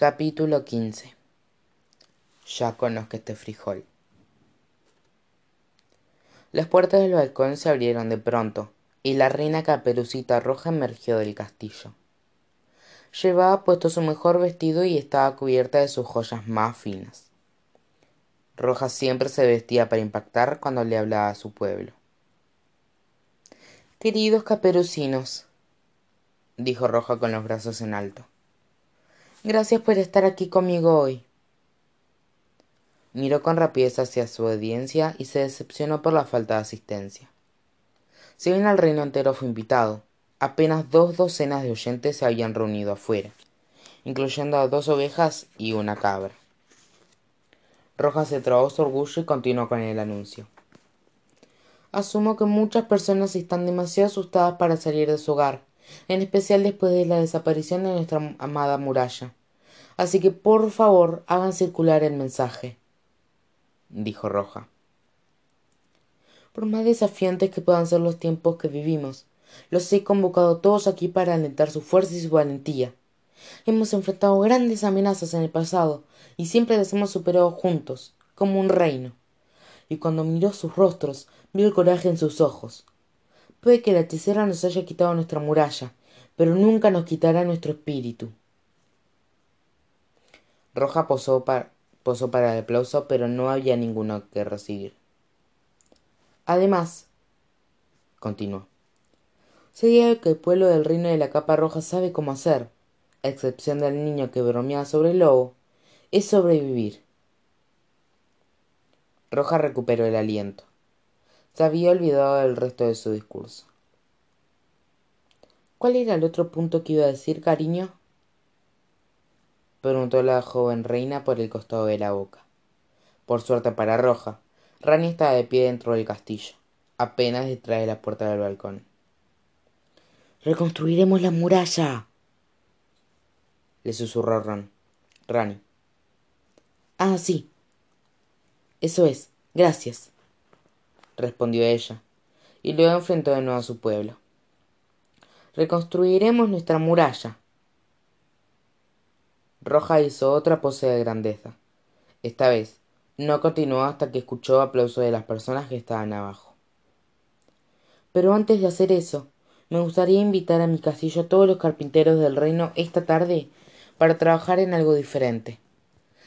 capítulo quince. Ya conozco este frijol. Las puertas del balcón se abrieron de pronto y la reina caperucita roja emergió del castillo. Llevaba puesto su mejor vestido y estaba cubierta de sus joyas más finas. Roja siempre se vestía para impactar cuando le hablaba a su pueblo. Queridos caperucinos dijo roja con los brazos en alto gracias por estar aquí conmigo hoy. Miró con rapidez hacia su audiencia y se decepcionó por la falta de asistencia. Si bien el reino entero fue invitado apenas dos docenas de oyentes se habían reunido afuera incluyendo a dos ovejas y una cabra. Roja se trabó su orgullo y continuó con el anuncio. Asumo que muchas personas están demasiado asustadas para salir de su hogar en especial después de la desaparición de nuestra amada muralla. Así que por favor hagan circular el mensaje dijo roja. Por más desafiantes que puedan ser los tiempos que vivimos los he convocado todos aquí para alentar su fuerza y su valentía. Hemos enfrentado grandes amenazas en el pasado y siempre las hemos superado juntos como un reino. Y cuando miró sus rostros vio el coraje en sus ojos puede que la hechicera nos haya quitado nuestra muralla pero nunca nos quitará nuestro espíritu. Roja posó para, posó para el aplauso pero no había ninguno que recibir. Además continuó sé algo que el pueblo del reino de la capa roja sabe cómo hacer a excepción del niño que bromeaba sobre el lobo es sobrevivir. Roja recuperó el aliento se había olvidado del resto de su discurso cuál era el otro punto que iba a decir cariño preguntó la joven reina por el costado de la boca por suerte para roja rani estaba de pie dentro del castillo apenas detrás de la puerta del balcón reconstruiremos la muralla le susurró Ron. Rani. Ah, sí. Eso es. Gracias. Respondió ella, y luego enfrentó de nuevo a su pueblo. Reconstruiremos nuestra muralla. Roja hizo otra pose de grandeza. Esta vez no continuó hasta que escuchó aplausos de las personas que estaban abajo. Pero antes de hacer eso, me gustaría invitar a mi castillo a todos los carpinteros del reino esta tarde para trabajar en algo diferente.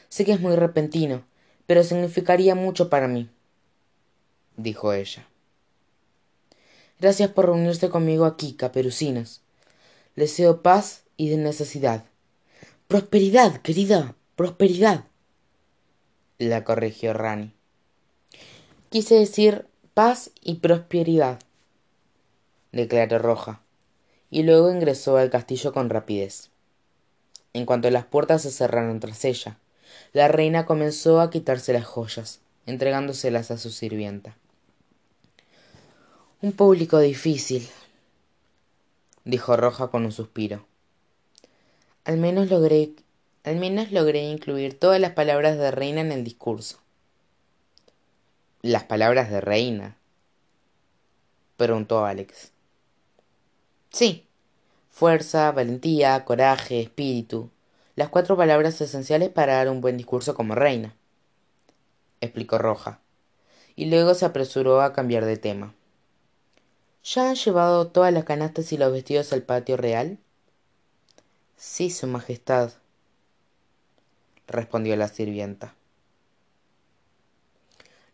Sé que es muy repentino, pero significaría mucho para mí, dijo ella. Gracias por reunirse conmigo aquí, caperucinos. Les deseo paz y de necesidad. Prosperidad, querida, prosperidad. La corrigió Rani. Quise decir paz y prosperidad, declaró Roja, y luego ingresó al castillo con rapidez en cuanto las puertas se cerraron tras ella la reina comenzó a quitarse las joyas entregándoselas a su sirvienta un público difícil dijo roja con un suspiro. Al menos logré al menos logré incluir todas las palabras de reina en el discurso. Las palabras de reina preguntó alex. Sí fuerza, valentía, coraje, espíritu, las cuatro palabras esenciales para dar un buen discurso como reina, explicó Roja, y luego se apresuró a cambiar de tema. ¿Ya han llevado todas las canastas y los vestidos al patio real? Sí, Su Majestad, respondió la sirvienta.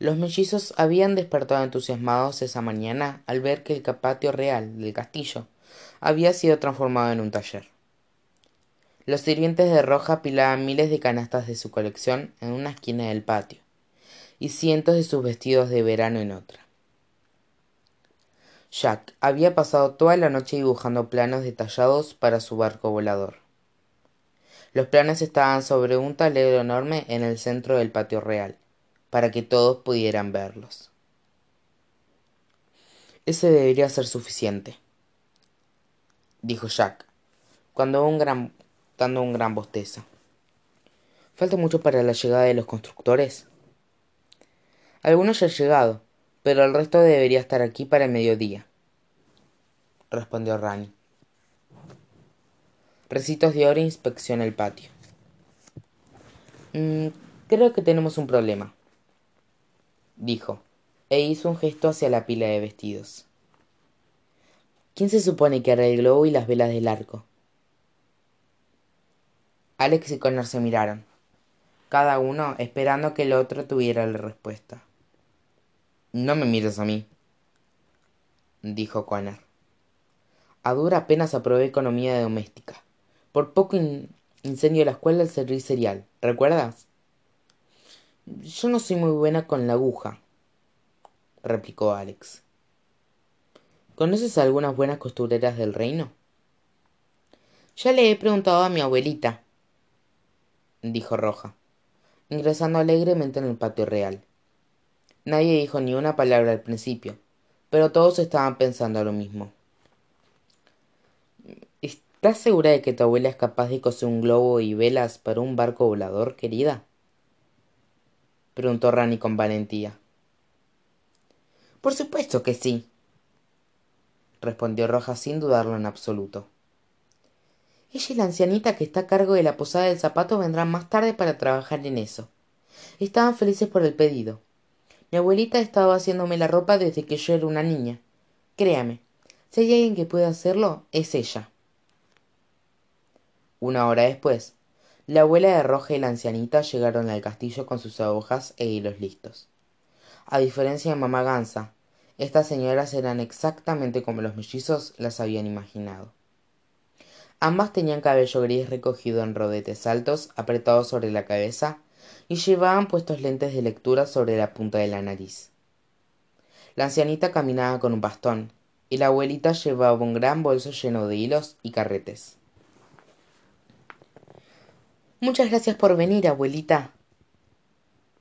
Los mellizos habían despertado entusiasmados esa mañana al ver que el patio real del castillo había sido transformado en un taller. Los sirvientes de roja apilaban miles de canastas de su colección en una esquina del patio y cientos de sus vestidos de verano en otra. Jack había pasado toda la noche dibujando planos detallados para su barco volador. Los planos estaban sobre un tablero enorme en el centro del patio real, para que todos pudieran verlos. Ese debería ser suficiente, dijo Jack, cuando un gran, dando un gran bostezo. ¿Falta mucho para la llegada de los constructores? Algunos ya han llegado, pero el resto debería estar aquí para el mediodía, respondió Rani. Recitos de oro inspecciona el patio. mm, creo que tenemos un problema dijo e hizo un gesto hacia la pila de vestidos quién se supone que globo y las velas del arco alex y connor se miraron cada uno esperando que el otro tuviera la respuesta no me mires a mí dijo connor a dura penas aprobé economía doméstica. Por poco incendio la escuela del servir cereal. Recuerdas yo no soy muy buena con la aguja replicó alex. Conoces algunas buenas costureras del reino ya le he preguntado a mi abuelita dijo roja ingresando alegremente en el patio real nadie dijo ni una palabra al principio pero todos estaban pensando lo mismo. Estás segura de que tu abuela es capaz de coser un globo y velas para un barco volador querida preguntó Rani con valentía. Por supuesto que sí respondió roja sin dudarlo en absoluto. Ella y la ancianita que está a cargo de la posada del zapato vendrán más tarde para trabajar en eso. Estaban felices por el pedido mi abuelita ha estado haciéndome la ropa desde que yo era una niña. Créame si hay alguien que puede hacerlo es ella. Una hora después la abuela de roja y la ancianita llegaron al castillo con sus agujas e hilos listos. A diferencia de mamá gansa estas señoras eran exactamente como los mellizos las habían imaginado. Ambas tenían cabello gris recogido en rodetes altos apretados sobre la cabeza y llevaban puestos lentes de lectura sobre la punta de la nariz. La ancianita caminaba con un bastón y la abuelita llevaba un gran bolso lleno de hilos y carretes. Muchas gracias por venir abuelita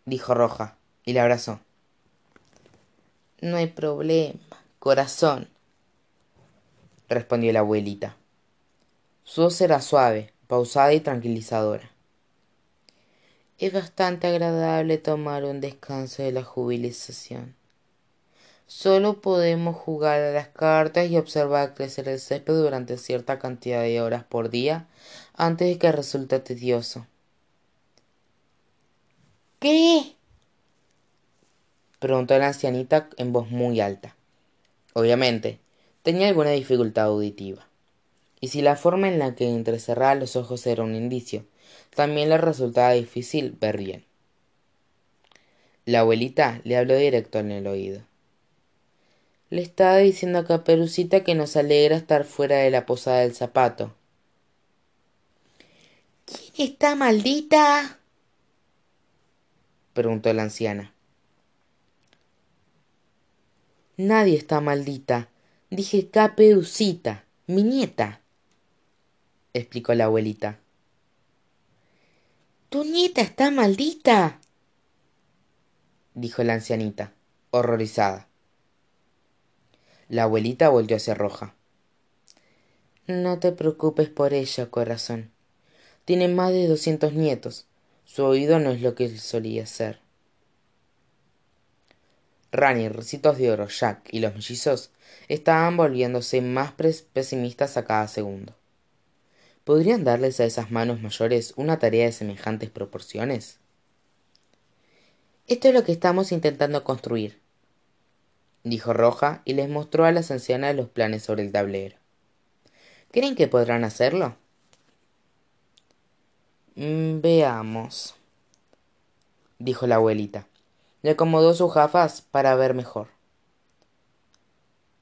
dijo roja y la abrazó. No hay problema corazón respondió la abuelita. Su voz era suave pausada y tranquilizadora es bastante agradable tomar un descanso de la jubilización solo podemos jugar a las cartas y observar crecer el césped durante cierta cantidad de horas por día antes de que resulte tedioso. Qué preguntó la ancianita en voz muy alta. Obviamente tenía alguna dificultad auditiva y si la forma en la que entrecerraba los ojos era un indicio también le resultaba difícil ver bien. La abuelita le habló directo en el oído. Le estaba diciendo a caperucita que nos alegra estar fuera de la posada del zapato. Quién está maldita preguntó la anciana. Nadie está maldita. Dije caperucita mi nieta explicó la abuelita tu nieta está maldita dijo la ancianita horrorizada. La abuelita volvió hacia roja. No te preocupes por ella corazón. Tiene más de doscientos nietos. Su oído no es lo que solía ser. Rani, Ricitos de Oro, Jack y los mellizos estaban volviéndose más pesimistas a cada segundo. ¿Podrían darles a esas manos mayores una tarea de semejantes proporciones? Esto es lo que estamos intentando construir, dijo Roja y les mostró a las ancianas los planes sobre el tablero. ¿Creen que podrán hacerlo? Mm, veamos, dijo la abuelita. Le acomodó sus gafas para ver mejor.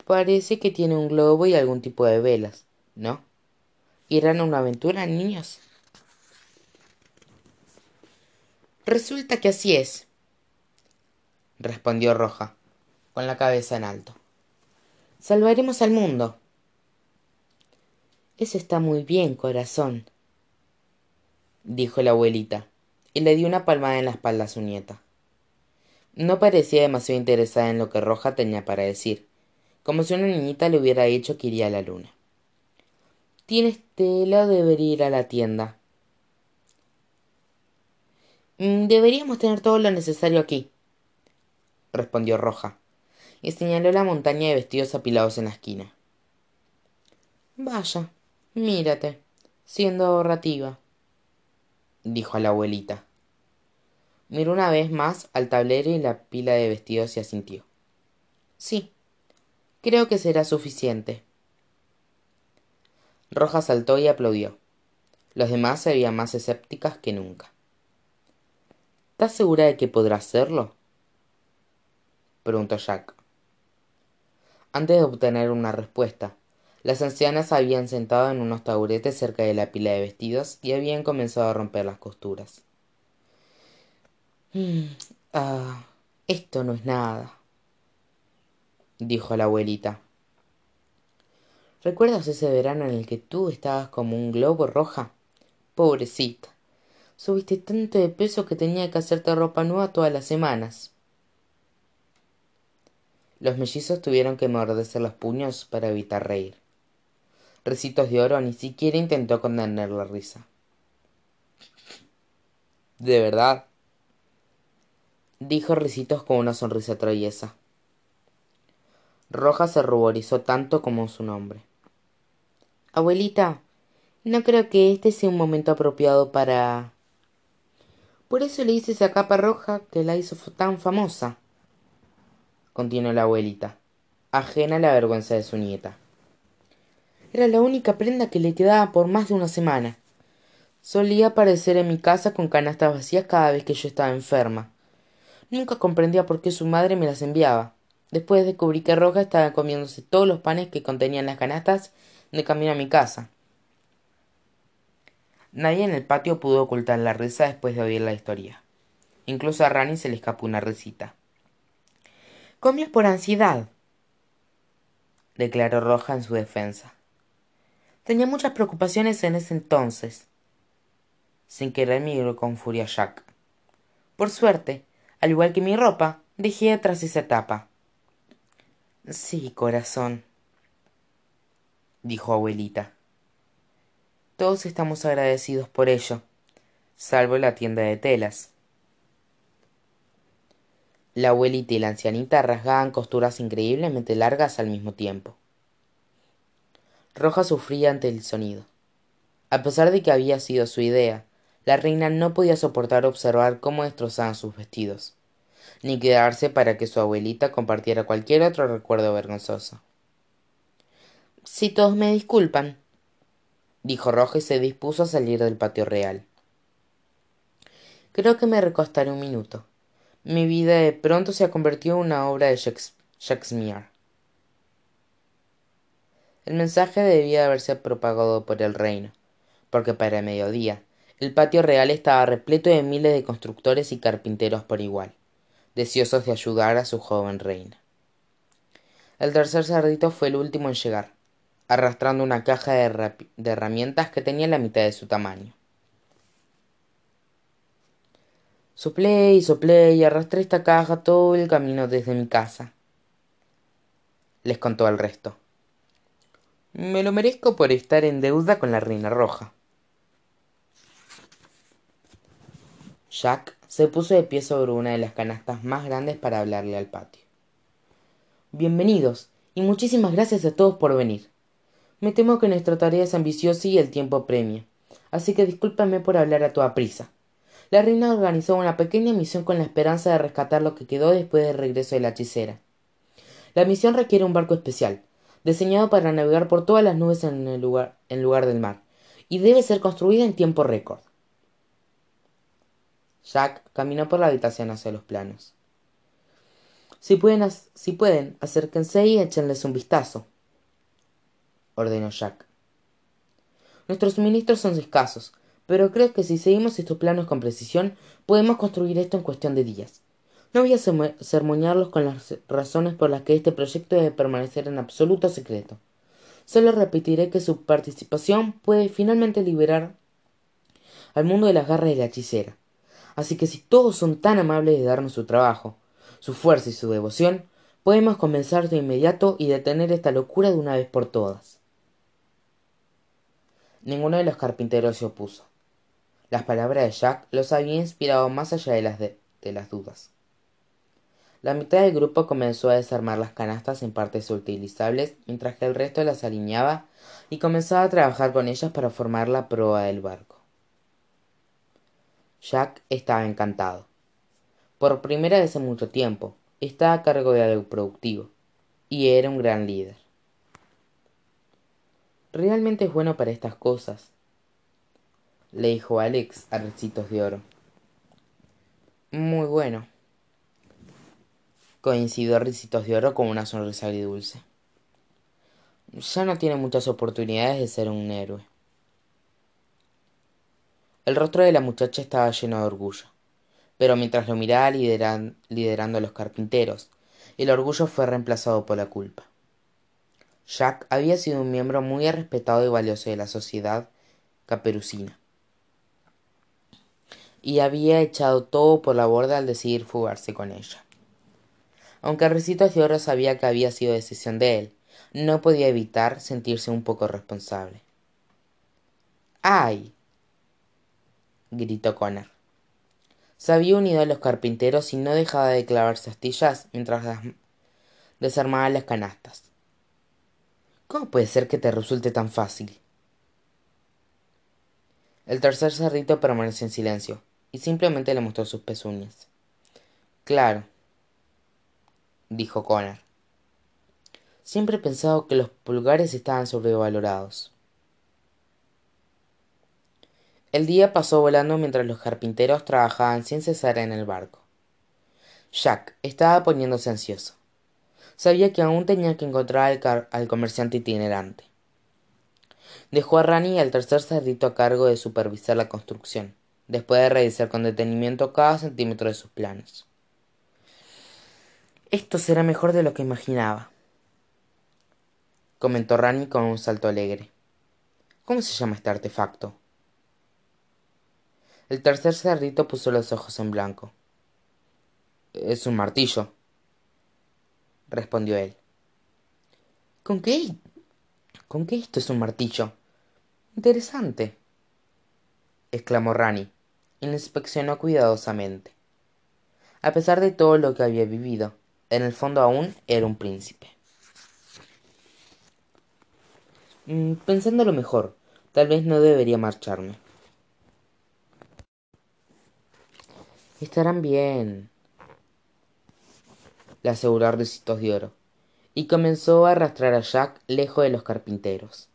Parece que tiene un globo y algún tipo de velas, ¿no? ¿Irán a una aventura, niños? Resulta que así es, respondió Roja, con la cabeza en alto. Salvaremos al mundo. Eso está muy bien, corazón, dijo la abuelita, y le dio una palmada en la espalda a su nieta no parecía demasiado interesada en lo que roja tenía para decir como si una niñita le hubiera dicho que iría a la luna tienes tela debería ir a la tienda mm, deberíamos tener todo lo necesario aquí respondió roja y señaló la montaña de vestidos apilados en la esquina vaya mírate siendo ahorrativa dijo a la abuelita Miró una vez más al tablero y la pila de vestidos y asintió. Sí, creo que será suficiente. Roja saltó y aplaudió. Los demás se veían más escépticas que nunca. ¿Estás segura de que podrá hacerlo? preguntó Jack. Antes de obtener una respuesta, las ancianas habían sentado en unos taburetes cerca de la pila de vestidos y habían comenzado a romper las costuras. Mm, ah, esto no es nada, dijo la abuelita. ¿Recuerdas ese verano en el que tú estabas como un globo roja? Pobrecita. Subiste tanto de peso que tenía que hacerte ropa nueva todas las semanas. Los mellizos tuvieron que morderse los puños para evitar reír. Recitos de Oro ni siquiera intentó contener la risa. ¿De verdad? dijo Ricitos con una sonrisa traviesa. Roja se ruborizó tanto como su nombre. Abuelita, no creo que este sea un momento apropiado para. Por eso le hice esa capa roja que la hizo tan famosa, continuó la abuelita, ajena a la vergüenza de su nieta. Era la única prenda que le quedaba por más de una semana. Solía aparecer en mi casa con canastas vacías cada vez que yo estaba enferma. Nunca comprendía por qué su madre me las enviaba. Después descubrí que Roja estaba comiéndose todos los panes que contenían las canastas de camino a mi casa. Nadie en el patio pudo ocultar la risa después de oír la historia. Incluso a Rani se le escapó una risita. Comió por ansiedad, declaró Roja en su defensa. Tenía muchas preocupaciones en ese entonces. Sin querer miró con furia Jack. Por suerte, al igual que mi ropa, dejé atrás esa etapa. Sí, corazón, dijo abuelita. Todos estamos agradecidos por ello, salvo la tienda de telas. La abuelita y la ancianita rasgaban costuras increíblemente largas al mismo tiempo. Roja sufría ante el sonido. A pesar de que había sido su idea, la reina no podía soportar observar cómo destrozaban sus vestidos, ni quedarse para que su abuelita compartiera cualquier otro recuerdo vergonzoso. Si todos me disculpan, dijo Roja y se dispuso a salir del patio real. Creo que me recostaré un minuto. Mi vida de pronto se ha convertido en una obra de Shakespeare. El mensaje debía haberse propagado por el reino, porque para mediodía el patio real estaba repleto de miles de constructores y carpinteros por igual, deseosos de ayudar a su joven reina. El tercer cerdito fue el último en llegar, arrastrando una caja de, herramientas que tenía la mitad de su tamaño. Soplé y soplé y arrastré esta caja todo el camino desde mi casa. Les contó el resto. Me lo merezco por estar en deuda con la Reina Roja. Jack se puso de pie sobre una de las canastas más grandes para hablarle al patio. Bienvenidos y muchísimas gracias a todos por venir. Me temo que nuestra tarea es ambiciosa y el tiempo premia, así que discúlpame por hablar a toda prisa. La reina organizó una pequeña misión con la esperanza de rescatar lo que quedó después del regreso de la hechicera. La misión requiere un barco especial, diseñado para navegar por todas las nubes en, lugar, en lugar del mar, y debe ser construida en tiempo récord. Jack caminó por la habitación hacia los planos. Si pueden, si pueden acérquense y échenles un vistazo, ordenó Jack. Nuestros suministros son escasos, pero creo que si seguimos estos planos con precisión, podemos construir esto en cuestión de días. No voy a sermonearlos con las razones por las que este proyecto debe permanecer en absoluto secreto. Solo repetiré que su participación puede finalmente liberar al mundo de las garras de la hechicera. Así que si todos son tan amables de darnos su trabajo, su fuerza y su devoción, podemos comenzar de inmediato y detener esta locura de una vez por todas. Ninguno de los carpinteros se opuso. Las palabras de Jack los había inspirado más allá de las, de las dudas. La mitad del grupo comenzó a desarmar las canastas en partes utilizables, mientras que el resto las alineaba y comenzaba a trabajar con ellas para formar la proa del barco. Jack estaba encantado. Por primera vez en mucho tiempo, estaba a cargo de algo productivo, y era un gran líder. Realmente es bueno para estas cosas, le dijo Alex a Recitos de Oro. Muy bueno, coincidió Ricitos de Oro con una sonrisa agridulce. Ya no tiene muchas oportunidades de ser un héroe. El rostro de la muchacha estaba lleno de orgullo, pero mientras lo miraba liderando a los carpinteros, el orgullo fue reemplazado por la culpa. Jack había sido un miembro muy respetado y valioso de la sociedad caperucina, y había echado todo por la borda al decidir fugarse con ella. Aunque Recitos de Oro sabía que había sido decisión de él, no podía evitar sentirse un poco responsable. ¡Ay! Gritó Connor. Se había unido a los carpinteros y no dejaba de clavarse astillas mientras desarmaba las canastas. ¿Cómo puede ser que te resulte tan fácil? El tercer cerdito permaneció en silencio y simplemente le mostró sus pezuñas. Claro, dijo Connor. Siempre he pensado que los pulgares estaban sobrevalorados. El día pasó volando mientras los carpinteros trabajaban sin cesar en el barco. Jack estaba poniéndose ansioso. Sabía que aún tenía que encontrar al, comerciante itinerante. Dejó a Rani al tercer cerdito a cargo de supervisar la construcción, después de revisar con detenimiento cada centímetro de sus planos. Esto será mejor de lo que imaginaba, comentó Rani con un salto alegre. ¿Cómo se llama este artefacto? El tercer cerdito puso los ojos en blanco. Es un martillo, respondió él. ¿Con qué? ¿Con qué esto es un martillo? Interesante, exclamó Rani, y lo inspeccionó cuidadosamente. A pesar de todo lo que había vivido, en el fondo aún era un príncipe. Mm, pensándolo mejor, tal vez no debería marcharme. Estarán bien, le aseguró Ricitos de Oro, y comenzó a arrastrar a Jack lejos de los carpinteros.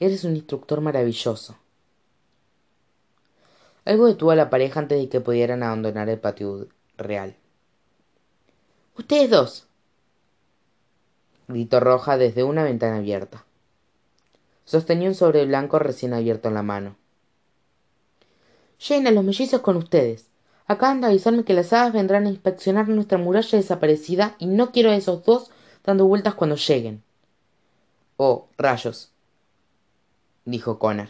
Eres un instructor maravilloso. Algo detuvo a la pareja antes de que pudieran abandonar el patio real. Ustedes dos, gritó Roja desde una ventana abierta. Sostenía un sobre blanco recién abierto en la mano. Llena los mellizos con ustedes. Acaban de avisarme que las hadas vendrán a inspeccionar nuestra muralla desaparecida y no quiero a esos dos dando vueltas cuando lleguen. Oh, rayos, dijo Connor.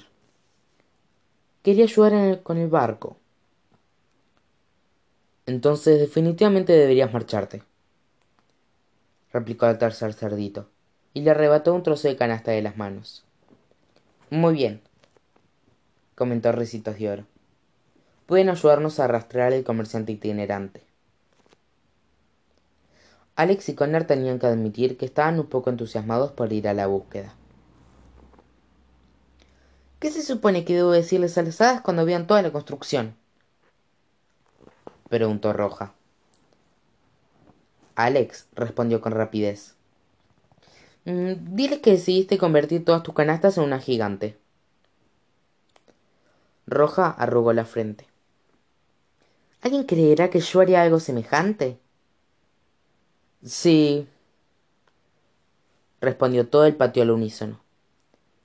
Quería ayudar con el barco. Entonces definitivamente deberías marcharte replicó el tercer cerdito, y le arrebató un trozo de canasta de las manos. Muy bien, comentó Ricitos de Oro. Pueden ayudarnos a arrastrar al comerciante itinerante. Alex y Connor tenían que admitir que estaban un poco entusiasmados por ir a la búsqueda. ¿Qué se supone que debo decirles a las hadas cuando vean toda la construcción? preguntó Roja. Alex, respondió con rapidez. Mm, dile que decidiste convertir todas tus canastas en una gigante. Roja arrugó la frente. ¿Alguien creerá que yo haría algo semejante? Sí, respondió todo el patio al unísono.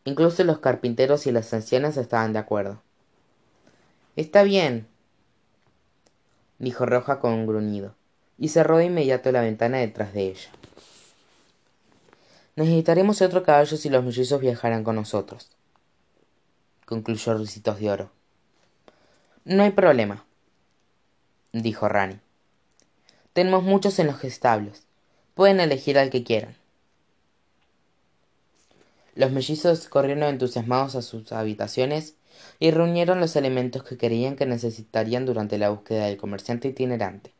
Incluso los carpinteros y las ancianas estaban de acuerdo. Está bien, dijo Roja con un gruñido y cerró de inmediato la ventana detrás de ella. Necesitaremos otro caballo si los mellizos viajarán con nosotros, concluyó Ricitos de Oro. No hay problema, dijo Rani. Tenemos muchos en los establos. Pueden elegir al que quieran. Los mellizos corrieron entusiasmados a sus habitaciones y reunieron los elementos que creían que necesitarían durante la búsqueda del comerciante itinerante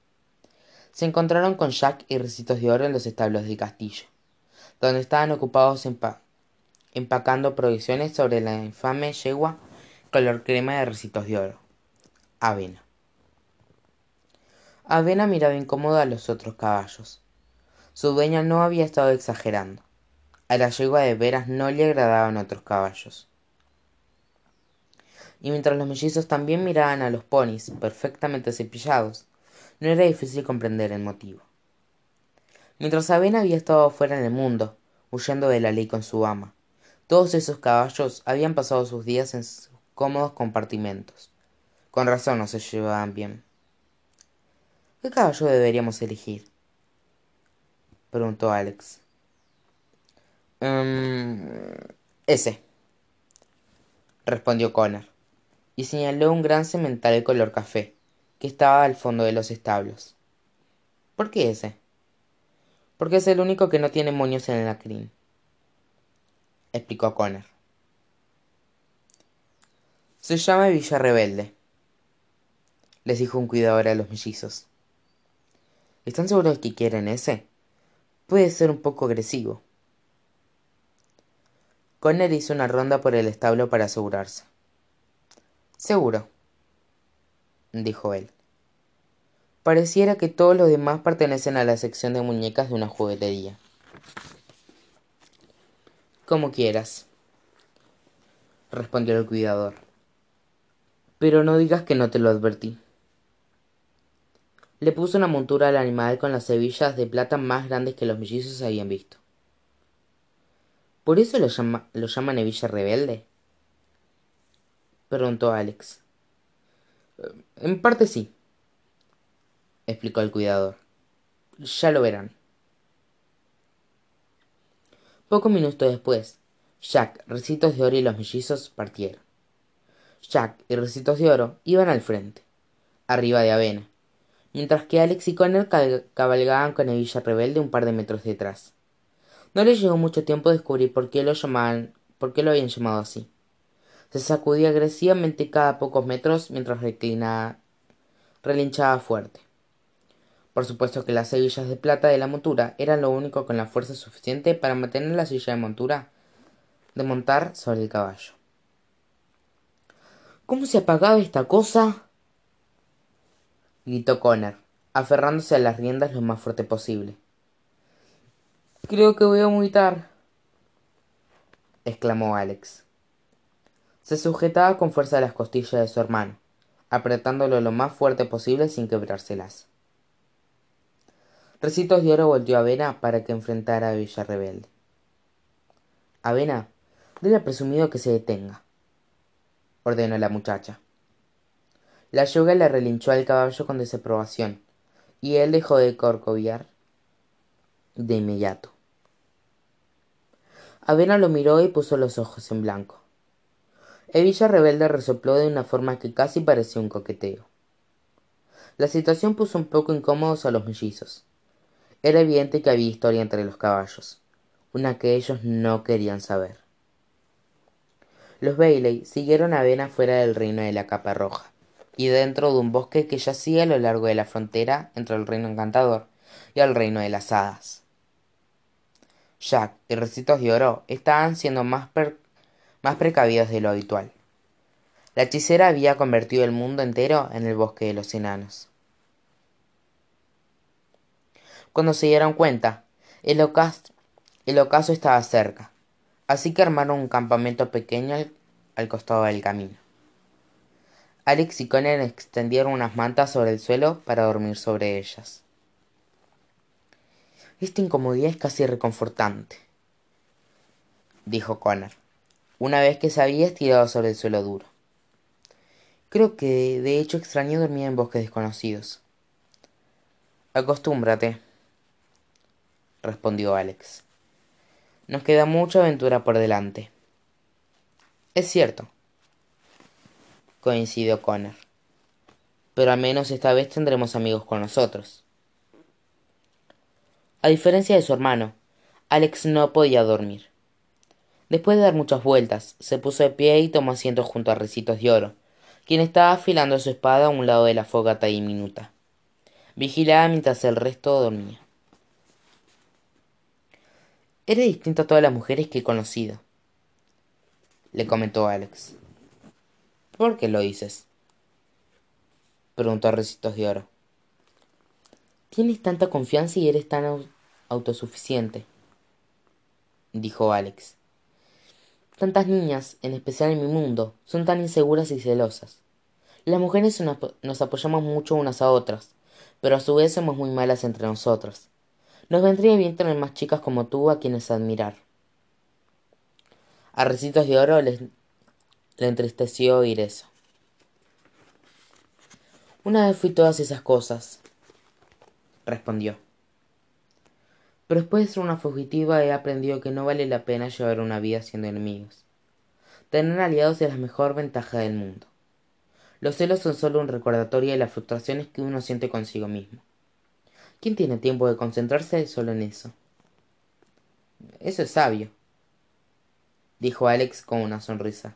se encontraron con Jack y Recitos de Oro en los establos del castillo, donde estaban ocupados empacando provisiones sobre la infame yegua color crema de Recitos de Oro. Avena. Avena miraba incómoda a los otros caballos. Su dueña no había estado exagerando. A la yegua de veras no le agradaban otros caballos. Y mientras los mellizos también miraban a los ponis perfectamente cepillados no era difícil comprender el motivo. Mientras avena había estado fuera en el mundo huyendo de la ley con su ama todos esos caballos habían pasado sus días en sus cómodos compartimentos. Con razón no se llevaban bien qué caballo deberíamos elegir preguntó alex. Em, ese respondió connor y señaló un gran semental color café que estaba al fondo de los establos. Por qué ese porque es el único que no tiene moños en la crin explicó connor. Se llama villa rebelde les dijo un cuidador a los mellizos están seguros que quieren ese puede ser un poco agresivo. Connor hizo una ronda por el establo para asegurarse. Seguro dijo él. Pareciera que todos los demás pertenecen a la sección de muñecas de una juguetería. Como quieras respondió el cuidador. Pero no digas que no te lo advertí le puso una montura al animal con las hebillas de plata más grandes que los mellizos habían visto. Por eso lo, lo llaman hebilla rebelde preguntó alex. En parte sí explicó el cuidador. Ya lo verán. Pocos minutos después jack recitos de oro y los mellizos partieron. Jack y recitos de oro iban al frente arriba de avena mientras que alex y connor cabalgaban con hebilla rebelde un par de metros detrás. No les llevó mucho tiempo descubrir por qué lo llamaban por qué lo habían llamado así. Se sacudía agresivamente cada pocos metros mientras reclinaba relinchaba fuerte. Por supuesto que las hebillas de plata de la montura eran lo único con la fuerza suficiente para mantener la silla de montura de montar sobre el caballo. Cómo se apagaba esta cosa gritó connor aferrándose a las riendas lo más fuerte posible creo que voy a vomitar exclamó alex se sujetaba con fuerza a las costillas de su hermano apretándolo lo más fuerte posible sin quebrárselas Recitos de Oro volvió a Avena para que enfrentara a Villa Rebelde. Avena, dile al presumido que se detenga, ordenó la muchacha. La yuga le relinchó al caballo con desaprobación, y él dejó de corcoviar de inmediato. Avena lo miró y puso los ojos en blanco. Villa rebelde resopló de una forma que casi parecía un coqueteo. La situación puso un poco incómodos a los mellizos. Era evidente que había historia entre los caballos, una que ellos no querían saber. Los Bailey siguieron a Vena fuera del reino de la capa roja, y dentro de un bosque que yacía a lo largo de la frontera entre el reino encantador y el reino de las hadas. Jack y Recitos de Oro estaban siendo más, más precavidos de lo habitual. La hechicera había convertido el mundo entero en el bosque de los enanos cuando se dieron cuenta el ocaso, estaba cerca así que armaron un campamento pequeño al, costado del camino alex y connor extendieron unas mantas sobre el suelo para dormir sobre ellas. Esta incomodidad es casi reconfortante dijo connor una vez que se había estirado sobre el suelo duro. Creo que de hecho extraño dormir en bosques desconocidos. Acostúmbrate respondió alex. Nos queda mucha aventura por delante. Es cierto coincidió connor pero al menos esta vez tendremos amigos con nosotros. A diferencia de su hermano alex no podía dormir. Después de dar muchas vueltas se puso de pie y tomó asiento junto a ricitos de oro quien estaba afilando su espada a un lado de la fogata diminuta. Vigilaba mientras el resto dormía. Era distinto a todas las mujeres que he conocido le comentó alex por qué lo dices preguntó recitos de oro Tienes tanta confianza y eres tan autosuficiente, dijo Alex. Tantas niñas, en especial en mi mundo, son tan inseguras y celosas. Las mujeres nos apoyamos mucho unas a otras, pero a su vez somos muy malas entre nosotras. Nos vendría bien tener más chicas como tú a quienes admirar. A Recitos de Oro le entristeció oír eso. Una vez fui todas esas cosas, respondió. Pero después de ser una fugitiva he aprendido que no vale la pena llevar una vida siendo enemigos. Tener aliados es la mejor ventaja del mundo. Los celos son solo un recordatorio de las frustraciones que uno siente consigo mismo. ¿Quién tiene tiempo de concentrarse solo en eso? Eso es sabio, dijo Alex con una sonrisa.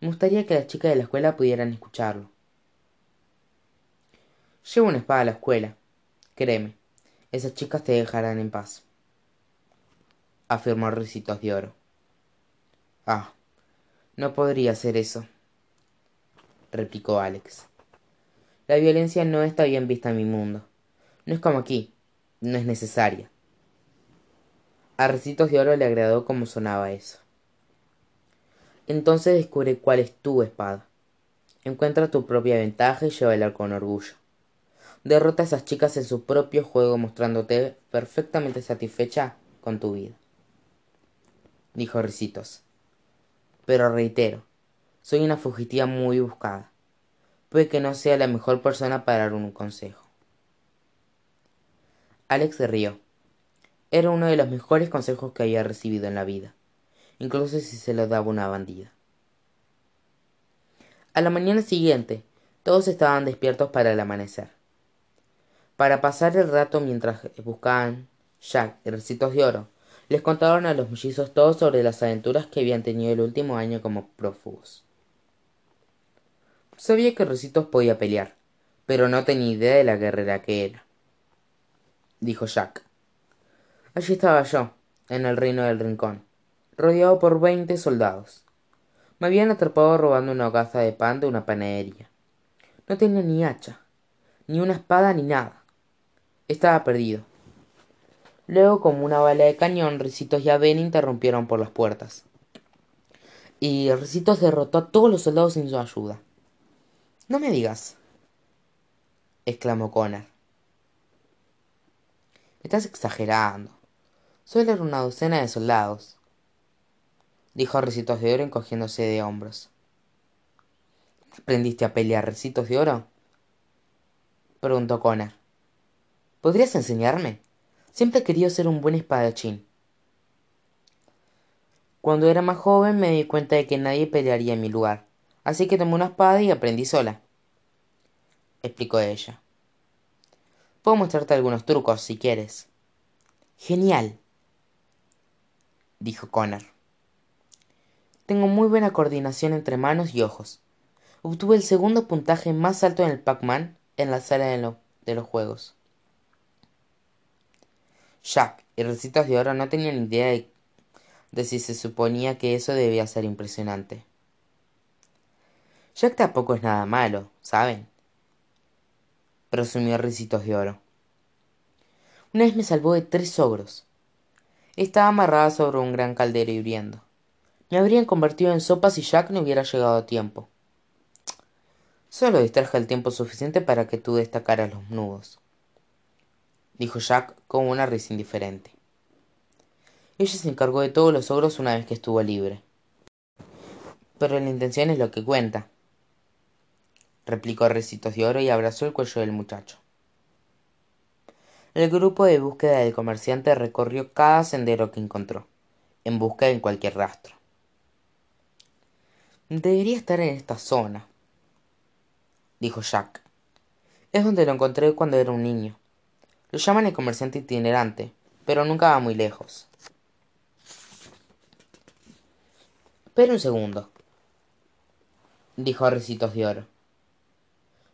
Me gustaría que las chicas de la escuela pudieran escucharlo. Llevo una espada a la escuela. Créeme, esas chicas te dejarán en paz. Afirmó Ricitos de Oro. Ah, no podría ser eso, replicó Alex. La violencia no está bien vista en mi mundo. No es como aquí, no es necesaria. A Ricitos de Oro le agradó cómo sonaba eso. Entonces descubre cuál es tu espada. Encuentra tu propia ventaja y llévala con orgullo. Derrota a esas chicas en su propio juego mostrándote perfectamente satisfecha con tu vida. Dijo Ricitos. Pero reitero, soy una fugitiva muy buscada. Puede que no sea la mejor persona para dar un consejo. Alex se rió. Era uno de los mejores consejos que había recibido en la vida, incluso si se lo daba una bandida. A la mañana siguiente, todos estaban despiertos para el amanecer. Para pasar el rato mientras buscaban Jack y Recitos de Oro, les contaron a los mellizos todo sobre las aventuras que habían tenido el último año como prófugos. Sabía que Recitos podía pelear, pero no tenía idea de la guerrera que era, dijo Jack. Allí estaba yo, en el reino del rincón, rodeado por veinte soldados. Me habían atrapado robando una hogaza de pan de una panadería. No tenía ni hacha, ni una espada, ni nada. Estaba perdido. Luego, como una bala de cañón, Ricitos y Aven interrumpieron por las puertas. Y Ricitos derrotó a todos los soldados sin su ayuda. No me digas, exclamó Connor. Estás exagerando. Solo era una docena de soldados, dijo Recitos de Oro encogiéndose de hombros. ¿Aprendiste a pelear Recitos de Oro? preguntó Connor. ¿Podrías enseñarme? Siempre he querido ser un buen espadachín. Cuando era más joven me di cuenta de que nadie pelearía en mi lugar, así que tomé una espada y aprendí sola, explicó ella. Puedo mostrarte algunos trucos si quieres. Genial, dijo Connor. Tengo muy buena coordinación entre manos y ojos. Obtuve el segundo puntaje más alto en el Pac-Man en la sala de, los juegos. Jack y Recitos de Oro no tenían idea de, de si se suponía que eso debía ser impresionante. Jack tampoco es nada malo, ¿saben? Presumió Ricitos de Oro. Una vez me salvó de tres ogros. Estaba amarrada sobre un gran caldero hirviendo. Me habrían convertido en sopa si Jack no hubiera llegado a tiempo. Solo distraje el tiempo suficiente para que tú destacaras los nudos, dijo Jack con una risa indiferente. Ella se encargó de todos los ogros una vez que estuvo libre. Pero la intención es lo que cuenta, replicó Recitos de Oro y abrazó el cuello del muchacho. El grupo de búsqueda del comerciante recorrió cada sendero que encontró, en busca de cualquier rastro. Debería estar en esta zona, dijo Jack. Es donde lo encontré cuando era un niño. Lo llaman el comerciante itinerante, pero nunca va muy lejos. Espera un segundo, dijo Recitos de Oro.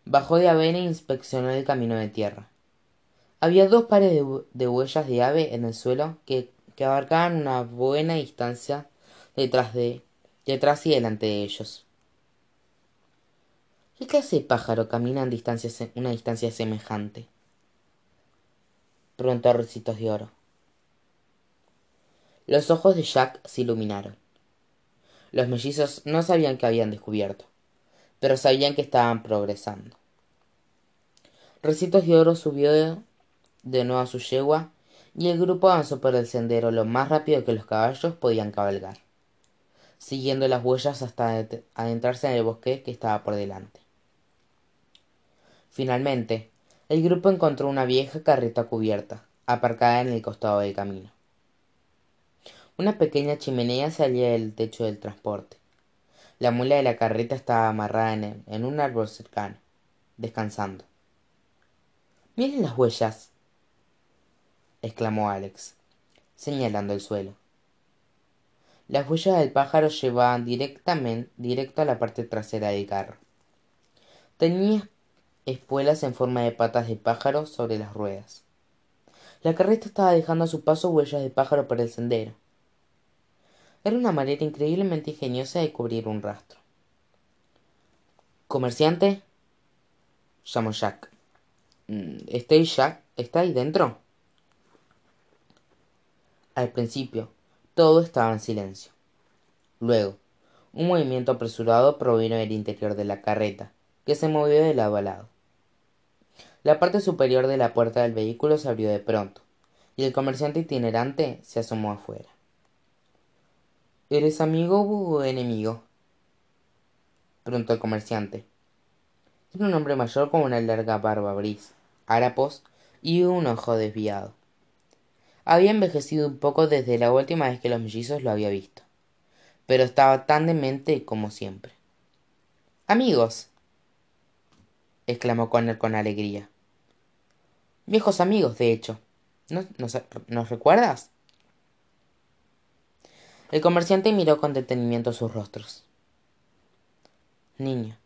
Bajó de avena e inspeccionó el camino de tierra. Había dos pares de, huellas de ave en el suelo que, abarcaban una buena distancia detrás, de, detrás y delante de ellos. ¿Qué clase de pájaro camina en una distancia semejante? preguntó Ricitos de Oro. Los ojos de Jack se iluminaron. Los mellizos no sabían qué habían descubierto, pero sabían que estaban progresando. Recitos de Oro subió de nuevo a su yegua y el grupo avanzó por el sendero lo más rápido que los caballos podían cabalgar, siguiendo las huellas hasta adentrarse en el bosque que estaba por delante. Finalmente, el grupo encontró una vieja carreta cubierta, aparcada en el costado del camino. Una pequeña chimenea salía del techo del transporte. La mula de la carreta estaba amarrada en, en un árbol cercano, descansando. Miren las huellas, exclamó Alex, señalando el suelo. Las huellas del pájaro llevaban directamente directo a la parte trasera del carro. Tenía espuelas en forma de patas de pájaro sobre las ruedas. La carreta estaba dejando a su paso huellas de pájaro por el sendero. Era una manera increíblemente ingeniosa de cubrir un rastro. ¿Comerciante? llamó Jack. Mm, ¿Está Jack? ¿Está ahí dentro? Al principio, todo estaba en silencio. Luego, un movimiento apresurado provino del interior de la carreta, que se movió de lado a lado. La parte superior de la puerta del vehículo se abrió de pronto, y el comerciante itinerante se asomó afuera. ¿Eres amigo o enemigo? preguntó el comerciante. Era un hombre mayor con una larga barba gris, harapos y un ojo desviado. Había envejecido un poco desde la última vez que los mellizos lo había visto, pero estaba tan demente como siempre. Amigos, exclamó Connor con alegría. Viejos amigos, de hecho. ¿Nos, recuerdas? El comerciante miró con detenimiento sus rostros. Niño,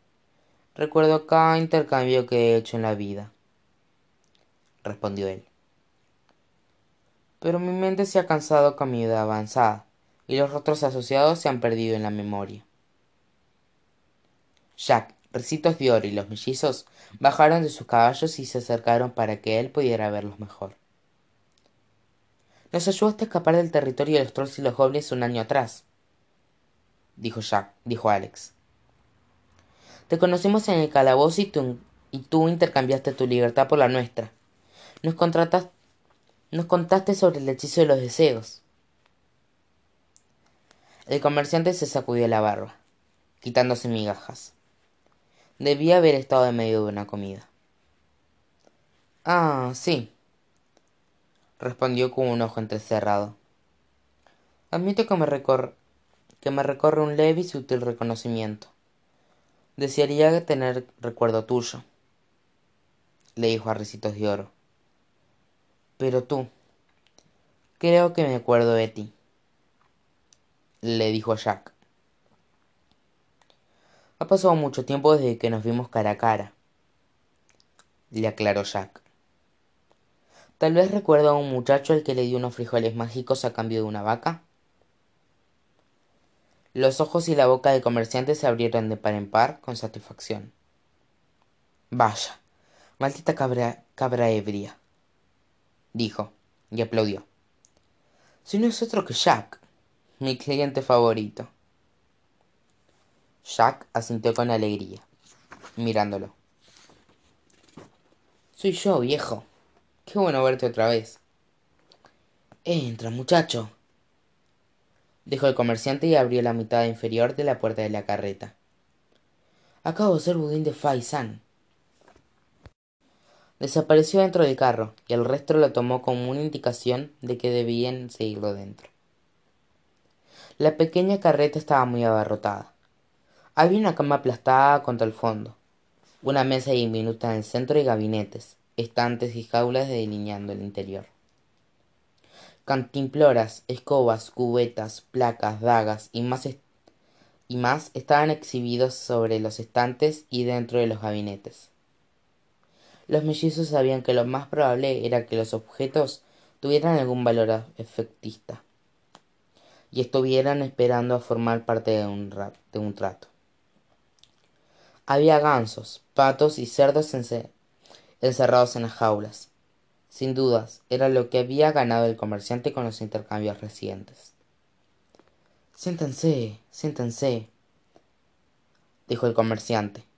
recuerdo cada intercambio que he hecho en la vida, respondió él. Pero mi mente se ha cansado con mi edad avanzada, y los rostros asociados se han perdido en la memoria. Jack, Recitos de Oro y los mellizos bajaron de sus caballos y se acercaron para que él pudiera verlos mejor. Nos ayudaste a escapar del territorio de los trolls y los goblins un año atrás, dijo Jack, dijo Alex. Te conocimos en el calabozo y tú, y tú intercambiaste tu libertad por la nuestra. Nos, nos contaste sobre el hechizo de los deseos. El comerciante se sacudió la barba, quitándose migajas. Debía haber estado en medio de una comida. Ah, sí, respondió con un ojo entrecerrado. Admito que me, recorre, que me recorre un leve y sutil reconocimiento. Desearía tener recuerdo tuyo, le dijo a Recitos de Oro. Pero tú, creo que me acuerdo de ti, le dijo Jack. Ha pasado mucho tiempo desde que nos vimos cara a cara, le aclaró Jack. Tal vez recuerda a un muchacho al que le dio unos frijoles mágicos a cambio de una vaca. Los ojos y la boca del comerciante se abrieron de par en par con satisfacción. Vaya, maldita cabra, cabra ebria, dijo, y aplaudió. Si no es otro que Jack, mi cliente favorito. Jack asintió con alegría, mirándolo. Soy yo, viejo. Qué bueno verte otra vez. Entra, muchacho. Dijo el comerciante y abrió la mitad inferior de la puerta de la carreta. Acabo de ser budín de Faisan. Desapareció dentro del carro y el resto lo tomó como una indicación de que debían seguirlo dentro. La pequeña carreta estaba muy abarrotada. Había una cama aplastada contra el fondo, una mesa diminuta en el centro y gabinetes, estantes y jaulas delineando el interior. Cantimploras, escobas, cubetas, placas, dagas y más, y más estaban exhibidos sobre los estantes y dentro de los gabinetes. Los mellizos sabían que lo más probable era que los objetos tuvieran algún valor efectista y estuvieran esperando a formar parte de un, de un trato. Había gansos, patos y cerdos encerrados en las jaulas, sin dudas, era lo que había ganado el comerciante con los intercambios recientes. Siéntense, siéntense, dijo el comerciante.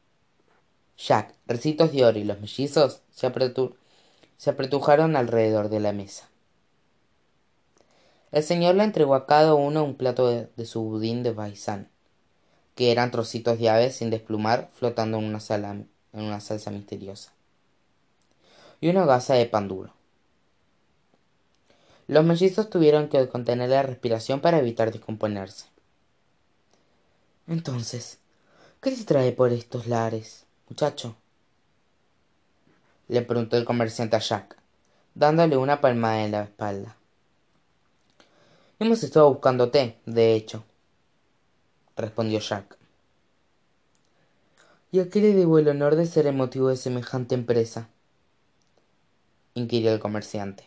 Jack, Recitos de Oro y los mellizos se, apretujaron alrededor de la mesa. El señor le entregó a cada uno un plato de, su budín de baisán, que eran trocitos de ave sin desplumar flotando en una, en una salsa misteriosa y una gasa de pan duro. Los mellizos tuvieron que contener la respiración para evitar descomponerse. Entonces, ¿qué te trae por estos lares, muchacho? le preguntó el comerciante a Jack, dándole una palmada en la espalda. Hemos estado buscándote, de hecho, respondió Jack. ¿Y a qué le debo el honor de ser el motivo de semejante empresa? inquirió el comerciante.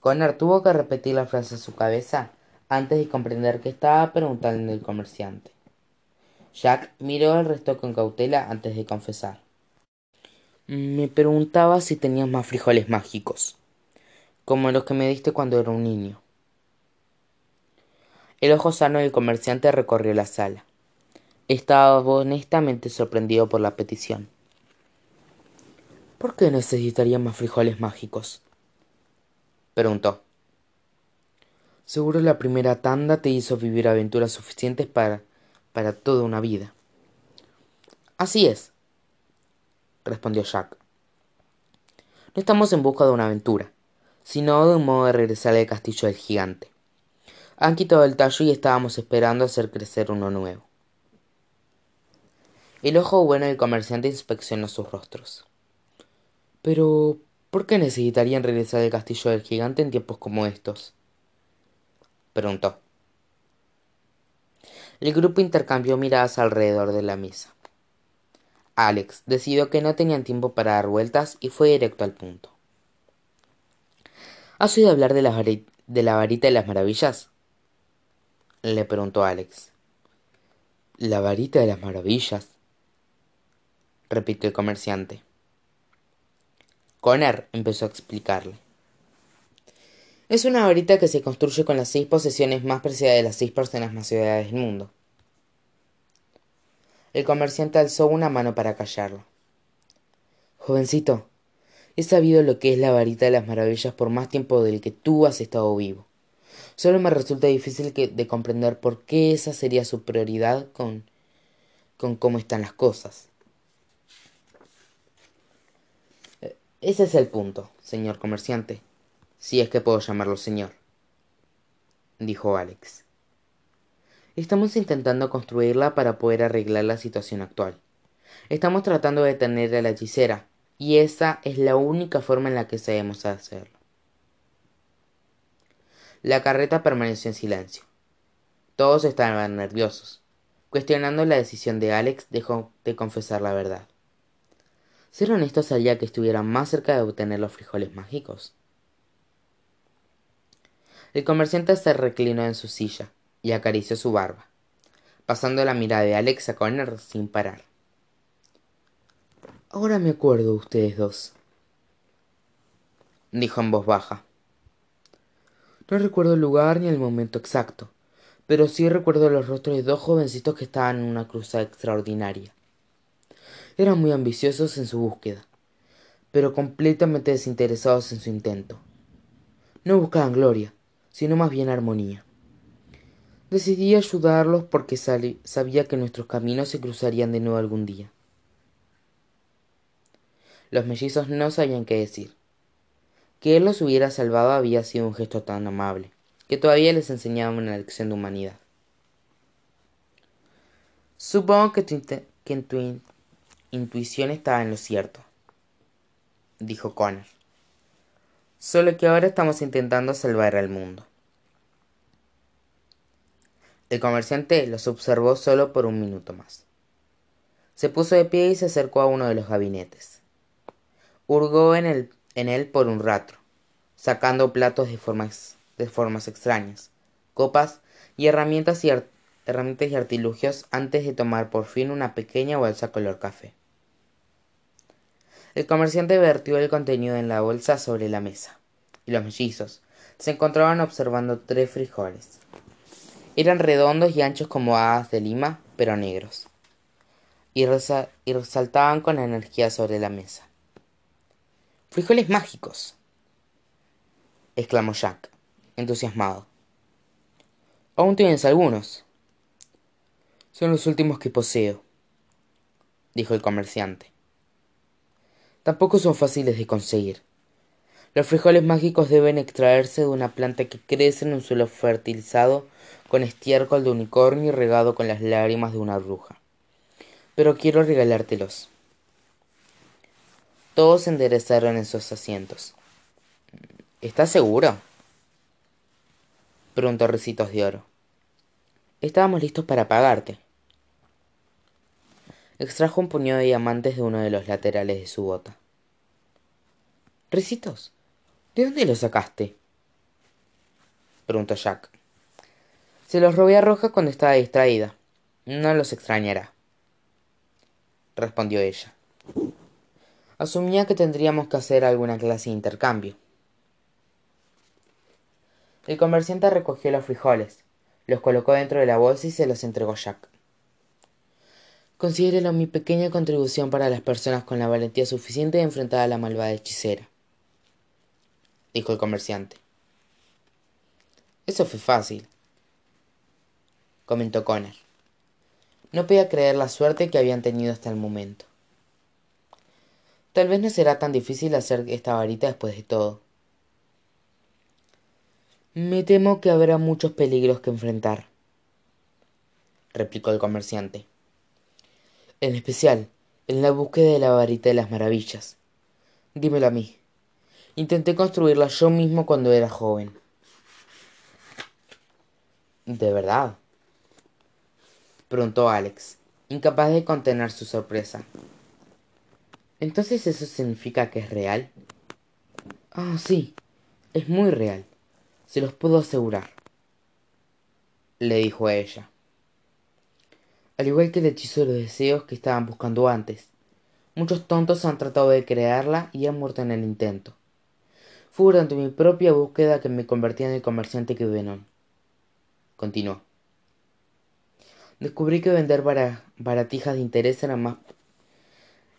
Connor tuvo que repetir la frase en su cabeza antes de comprender que estaba preguntando el comerciante. Jack miró el resto con cautela antes de confesar. Me preguntaba si tenías más frijoles mágicos, como los que me diste cuando era un niño. El ojo sano del comerciante recorrió la sala. Estaba honestamente sorprendido por la petición. ¿Por qué necesitaría más frijoles mágicos? preguntó. Seguro la primera tanda te hizo vivir aventuras suficientes para, para toda una vida. Así es, respondió Jack. No estamos en busca de una aventura, sino de un modo de regresar al castillo del gigante. Han quitado el tallo y estábamos esperando hacer crecer uno nuevo. El ojo bueno del comerciante inspeccionó sus rostros. Pero, ¿por qué necesitarían regresar al castillo del gigante en tiempos como estos? preguntó. El grupo intercambió miradas alrededor de la mesa. Alex decidió que no tenían tiempo para dar vueltas y fue directo al punto. ¿Has oído hablar de la, de la varita de las maravillas? le preguntó Alex. ¿La varita de las maravillas? repitió el comerciante. Connor empezó a explicarle. Es una varita que se construye con las seis posesiones más preciadas de las seis personas más ciudades del mundo. El comerciante alzó una mano para callarlo. Jovencito, he sabido lo que es la varita de las maravillas por más tiempo del que tú has estado vivo. Solo me resulta difícil de comprender por qué esa sería su prioridad con, con cómo están las cosas. Ese es el punto, señor comerciante, si es que puedo llamarlo señor, dijo Alex. Estamos intentando construirla para poder arreglar la situación actual. Estamos tratando de detener a la hechicera, y esa es la única forma en la que sabemos hacerlo. La carreta permaneció en silencio. Todos estaban nerviosos, cuestionando la decisión de Alex de confesar la verdad. Ser honesto haría que estuviera más cerca de obtener los frijoles mágicos. El comerciante se reclinó en su silla y acarició su barba, pasando la mirada de Alex a Connor sin parar. Ahora me acuerdo de ustedes dos, dijo en voz baja. No recuerdo el lugar ni el momento exacto, pero sí recuerdo los rostros de dos jovencitos que estaban en una cruzada extraordinaria eran muy ambiciosos en su búsqueda, pero completamente desinteresados en su intento. No buscaban gloria, sino más bien armonía. Decidí ayudarlos porque sabía que nuestros caminos se cruzarían de nuevo algún día. Los mellizos no sabían qué decir. Que él los hubiera salvado había sido un gesto tan amable, que todavía les enseñaba una lección de humanidad. Supongo que, tu intuición estaba en lo cierto, dijo Connor. Solo que ahora estamos intentando salvar al mundo. El comerciante los observó solo por un minuto más. Se puso de pie y se acercó a uno de los gabinetes. Hurgó en, él por un rato, sacando platos de formas, de formas extrañas, copas y herramientas y, herramientas y artilugios antes de tomar por fin una pequeña bolsa color café. El comerciante vertió el contenido en la bolsa sobre la mesa, y los mellizos se encontraban observando tres frijoles. Eran redondos y anchos como hadas de lima, pero negros, y, resaltaban con energía sobre la mesa. Frijoles mágicos, exclamó Jack, entusiasmado. Aún tienes algunos. Son los últimos que poseo, dijo el comerciante. Tampoco son fáciles de conseguir. Los frijoles mágicos deben extraerse de una planta que crece en un suelo fertilizado con estiércol de unicornio y regado con las lágrimas de una bruja. Pero quiero regalártelos. Todos se enderezaron en sus asientos. ¿Estás seguro? preguntó Ricitos de Oro. Estábamos listos para pagarte. Extrajo un puñado de diamantes de uno de los laterales de su bota. Ricitos, ¿de dónde los sacaste? preguntó Jack. Se los robé a Roja cuando estaba distraída. No los extrañará. Respondió ella. Asumía que tendríamos que hacer alguna clase de intercambio. El comerciante recogió los frijoles, los colocó dentro de la bolsa y se los entregó Jack. Considérelo mi pequeña contribución para las personas con la valentía suficiente de enfrentar a la malvada hechicera, dijo el comerciante. Eso fue fácil, comentó Connor. No podía creer la suerte que habían tenido hasta el momento. Tal vez no será tan difícil hacer esta varita después de todo. Me temo que habrá muchos peligros que enfrentar, replicó el comerciante en especial en la búsqueda de la varita de las maravillas. Dímelo a mí. Intenté construirla yo mismo cuando era joven. ¿De verdad? preguntó Alex, incapaz de contener su sorpresa. ¿Entonces eso significa que es real? Ah, sí, es muy real. Se los puedo asegurar. Le dijo a ella al igual que el hechizo de los deseos que estaban buscando antes. Muchos tontos han tratado de crearla y han muerto en el intento. Fue durante mi propia búsqueda que me convertí en el comerciante que Venom. Continuó. Descubrí que vender baratijas de interés era más,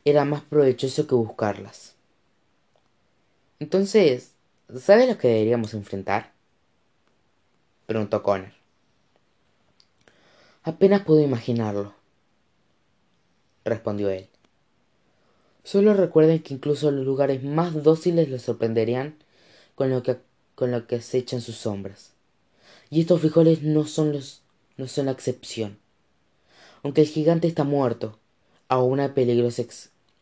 era más provechoso que buscarlas. Entonces, ¿sabes lo que deberíamos enfrentar? Preguntó Connor. Apenas puedo imaginarlo, respondió él. Solo recuerden que incluso los lugares más dóciles los sorprenderían con lo que, con lo que acechan sus sombras. Y estos frijoles no son los, no son la excepción. Aunque el gigante está muerto, aún hay peligros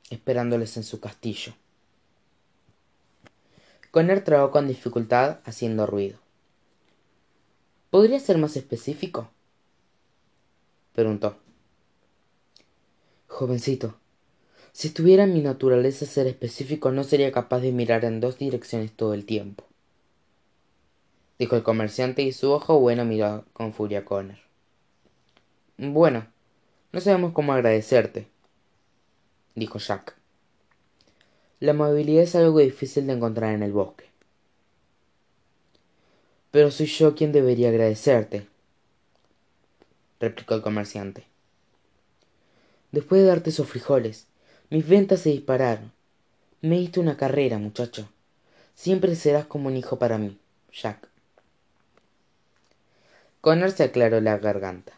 esperándoles en su castillo. Conner trabó con dificultad haciendo ruido. ¿Podría ser más específico? Preguntó. Jovencito, si estuviera en mi naturaleza ser específico no sería capaz de mirar en dos direcciones todo el tiempo. Dijo el comerciante y su ojo bueno miró con furia a Connor. Bueno, no sabemos cómo agradecerte, dijo Jack. La amabilidad es algo difícil de encontrar en el bosque. Pero soy yo quien debería agradecerte, replicó el comerciante. Después de darte esos frijoles, mis ventas se dispararon. Me diste una carrera, muchacho. Siempre serás como un hijo para mí, Jack. Connor se aclaró la garganta.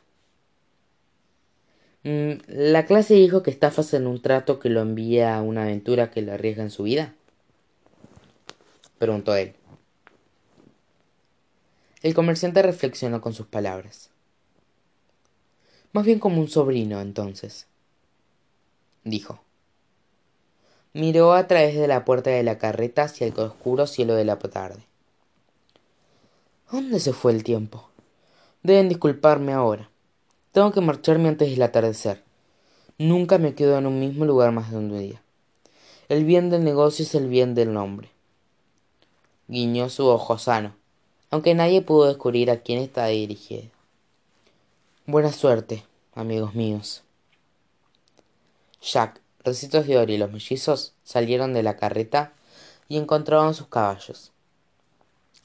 Mm, ¿La clase de hijo que estafas en un trato que lo envía a una aventura que le arriesga en su vida? preguntó él. El comerciante reflexionó con sus palabras más bien como un sobrino entonces dijo. Miró a través de la puerta de la carreta hacia el oscuro cielo de la tarde. Dónde se fue el tiempo deben disculparme ahora. Tengo que marcharme antes del atardecer. Nunca me quedo en un mismo lugar más de un día. El bien del negocio es el bien del nombre guiñó su ojo sano aunque nadie pudo descubrir a quién estaba dirigido Buena suerte, amigos míos. Jack Recitos de Oro y los mellizos salieron de la carreta y encontraron sus caballos.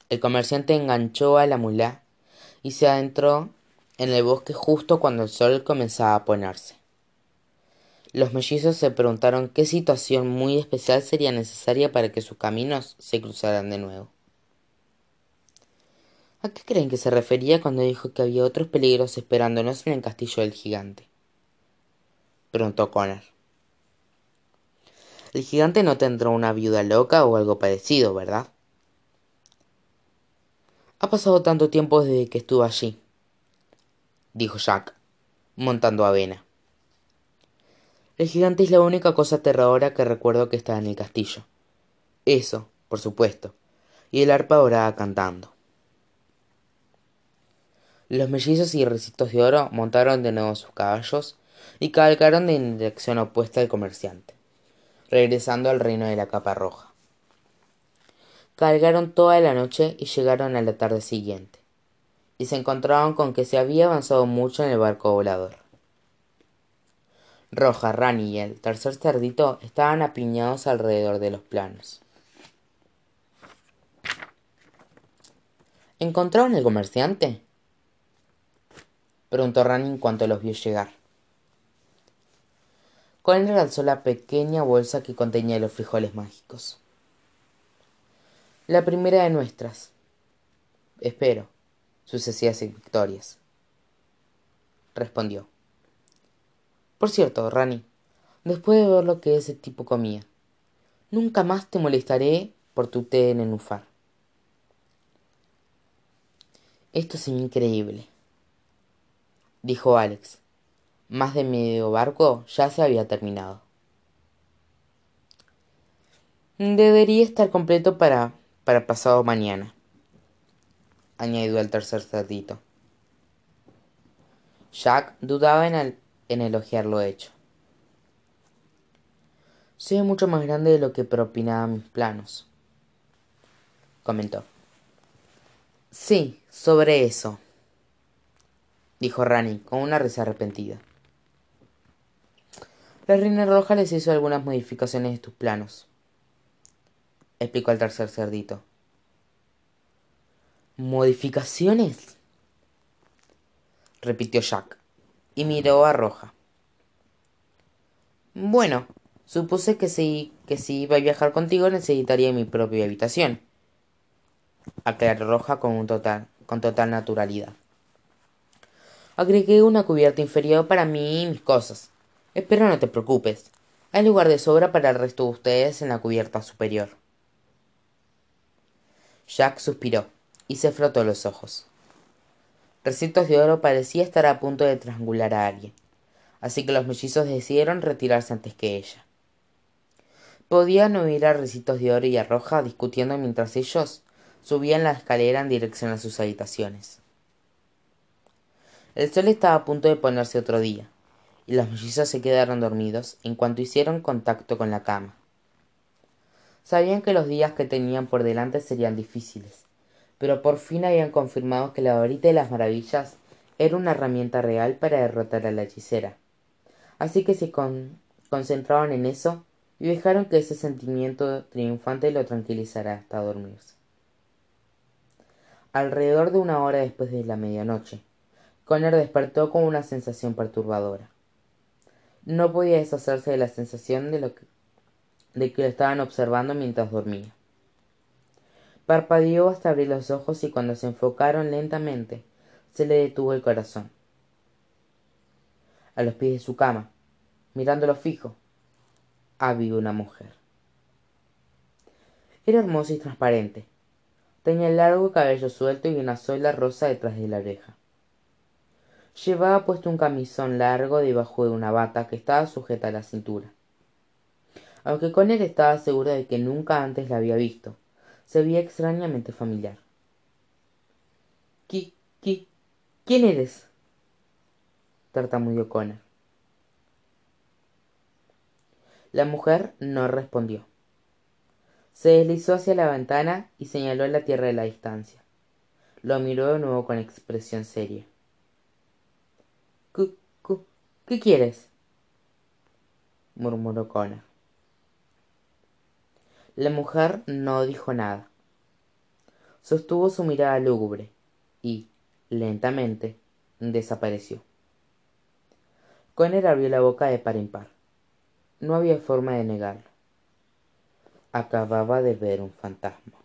El comerciante enganchó a la mula y se adentró en el bosque justo cuando el sol comenzaba a ponerse. Los mellizos se preguntaron qué situación muy especial sería necesaria para que sus caminos se cruzaran de nuevo. ¿A qué creen que se refería cuando dijo que había otros peligros esperándonos en el castillo del gigante? preguntó Connor. El gigante no tendrá una viuda loca o algo parecido, ¿verdad? Ha pasado tanto tiempo desde que estuve allí, dijo Jack, montando avena. El gigante es la única cosa aterradora que recuerdo que está en el castillo. Eso, por supuesto, y el arpa dorada cantando. Los mellizos y recitos de oro montaron de nuevo sus caballos y cabalgaron en dirección opuesta al comerciante, regresando al reino de la capa roja. Cabalgaron toda la noche y llegaron a la tarde siguiente, y se encontraron con que se había avanzado mucho en el barco volador. Roja, Rani y el tercer cerdito estaban apiñados alrededor de los planos. ¿Encontraron el comerciante? Preguntó Rani en cuanto los vio llegar. Colin alzó la pequeña bolsa que contenía los frijoles mágicos. La primera de nuestras. Espero, sucesivas victorias. Respondió. Por cierto, Rani, después de ver lo que ese tipo comía, nunca más te molestaré por tu té en nenúfar. Esto es increíble, dijo Alex. Más de medio barco ya se había terminado. Debería estar completo para, para pasado mañana, añadió el tercer cerdito. Jack dudaba en, el, en elogiar lo hecho. Soy mucho más grande de lo que propinaba mis planos, comentó. Sí, sobre eso, dijo Rani con una risa arrepentida. La reina roja les hizo algunas modificaciones de tus planos, explicó el tercer cerdito. ¿Modificaciones? repitió Jack y miró a Roja. Bueno, supuse que si, que si iba a viajar contigo necesitaría mi propia habitación. Aclaró Roja con, un total, con total naturalidad. Agregué una cubierta inferior para mí y mis cosas. Espero no te preocupes. Hay lugar de sobra para el resto de ustedes en la cubierta superior. Jack suspiró y se frotó los ojos. Recitos de Oro parecía estar a punto de trangular a alguien, así que los mellizos decidieron retirarse antes que ella. Podían oír a Recitos de Oro y a Roja discutiendo mientras ellos subían la escalera en dirección a sus habitaciones. El sol estaba a punto de ponerse otro día, y los mellizos se quedaron dormidos en cuanto hicieron contacto con la cama. Sabían que los días que tenían por delante serían difíciles, pero por fin habían confirmado que la varita de las maravillas era una herramienta real para derrotar a la hechicera. Así que se concentraron en eso y dejaron que ese sentimiento triunfante lo tranquilizara hasta dormirse. Alrededor de una hora después de la medianoche, Connor despertó con una sensación perturbadora. No podía deshacerse de la sensación de, lo de que lo estaban observando mientras dormía. Parpadeó hasta abrir los ojos y cuando se enfocaron lentamente, se le detuvo el corazón. A los pies de su cama, mirándolo fijo, había una mujer. Era hermosa y transparente. Tenía largo cabello suelto y una sola rosa detrás de la oreja. Llevaba puesto un camisón largo debajo de una bata que estaba sujeta a la cintura. Aunque con estaba seguro de que nunca antes la había visto, se veía extrañamente familiar. ¿Qui, qui, quién eres? tartamudeó Connor. La mujer no respondió. Se deslizó hacia la ventana y señaló la tierra de la distancia. Lo miró de nuevo con expresión seria. ¿Qué, qué quieres? murmuró Connor. La mujer no dijo nada. Sostuvo su mirada lúgubre y, lentamente, desapareció. Connor abrió la boca de par en par. No había forma de negarlo. Acababa de ver un fantasma.